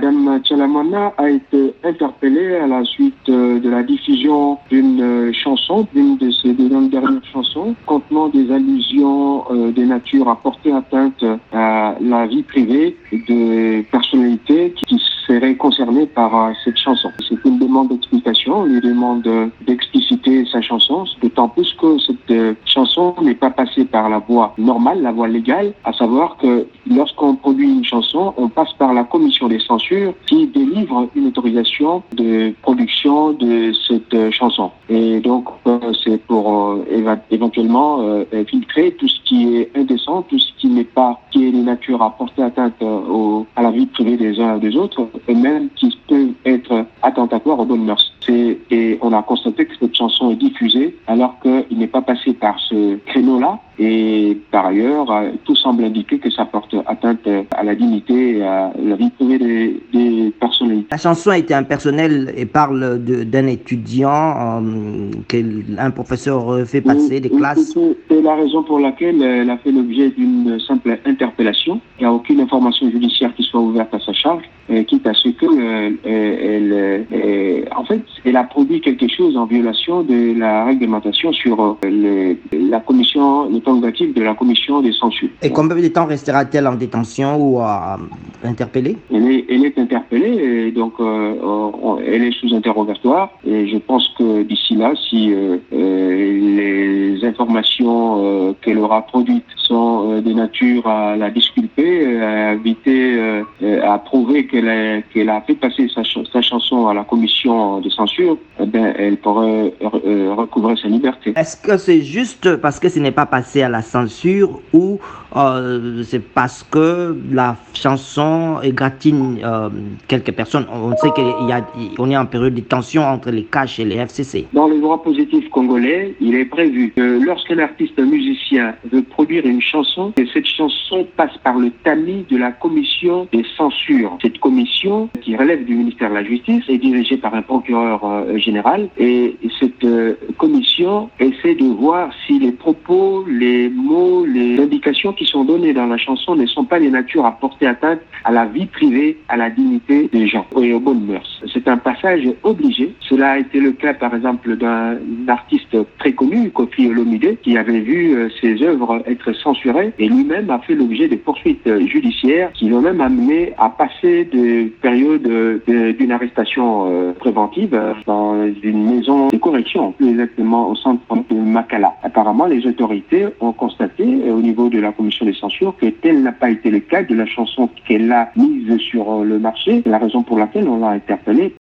Madame Tchalamana a été interpellée à la suite de la diffusion d'une chanson, d'une de ses dernières chansons, contenant des allusions de nature à porter atteinte à la vie privée de personnalités qui seraient concernées par cette chanson. C'est une demande d'explication, on lui demande sa chanson, d'autant plus que cette chanson n'est pas passée par la voie normale, la voie légale, à savoir que lorsqu'on produit une chanson, on passe par la commission des censures qui délivre une autorisation de production de cette chanson. Et donc, c'est pour éventuellement filtrer tout ce qui est indécent, tout ce qui n'est pas, qui est de nature à porter atteinte à la vie privée des uns et des autres, et même qui peut être attentatoire aux bonnes mœurs. On a constaté que cette chanson est diffusée alors qu'il n'est pas passé par ce créneau-là. Et par ailleurs, tout semble indiquer que ça porte atteinte à la dignité et à la vie privée des, des personnalités. La chanson a été impersonnelle et parle d'un étudiant euh, qu'un professeur fait passer des classes. C'est la raison pour laquelle elle a fait l'objet d'une simple interpellation. Il n'y a aucune information judiciaire qui soit ouverte à sa charge, quitte à ce que elle, elle, en fait, elle a produit quelque chose en violation de la réglementation sur les, la commission, les prérogatives de la commission des censures. Et combien de temps restera-t-elle en détention? Ou à, interpellée elle est, elle est interpellée, et donc euh, elle est sous interrogatoire. Et je pense que d'ici là, si euh, les informations qu'elle aura produites sont de nature à la disculper, à éviter, à prouver qu'elle a, fait passer sa, sa chanson à la commission de censure, eh ben, elle pourrait euh, recouvrer sa liberté. Est-ce que c'est juste parce que ce n'est pas passé à la censure ou euh, c'est parce que la chanson égratine euh, quelques personnes On sait qu'on est en période de tension entre les caches et les FCC. Dans le droit positif congolais, il est prévu que lorsqu'un artiste musicien veut produire une chanson, cette chanson passe par le tamis de la commission des censures. Cette commission, qui relève du ministère de la Justice, est dirigée par un procureur euh, général et cette euh, commission essaie de voir si les propos, les mots, les indications qui sont données dans la chanson ne sont pas de nature à porter atteinte à la vie privée, à la dignité des gens et aux bonnes mœurs. C'est un passage obligé. Cela a été le cas par exemple d'un artiste très connu, Kofi Olomide, qui avait vu euh, ses œuvres être censurées et lui-même a fait l'objet de poursuites judiciaires qui l'ont même amené à passer des périodes d'une arrestation préventive dans une maison de correction, plus exactement au centre de Makala. Apparemment, les autorités ont constaté au niveau de la commission des censures que tel n'a pas été le cas de la chanson qu'elle a mise sur le marché, la raison pour laquelle on l'a interpellée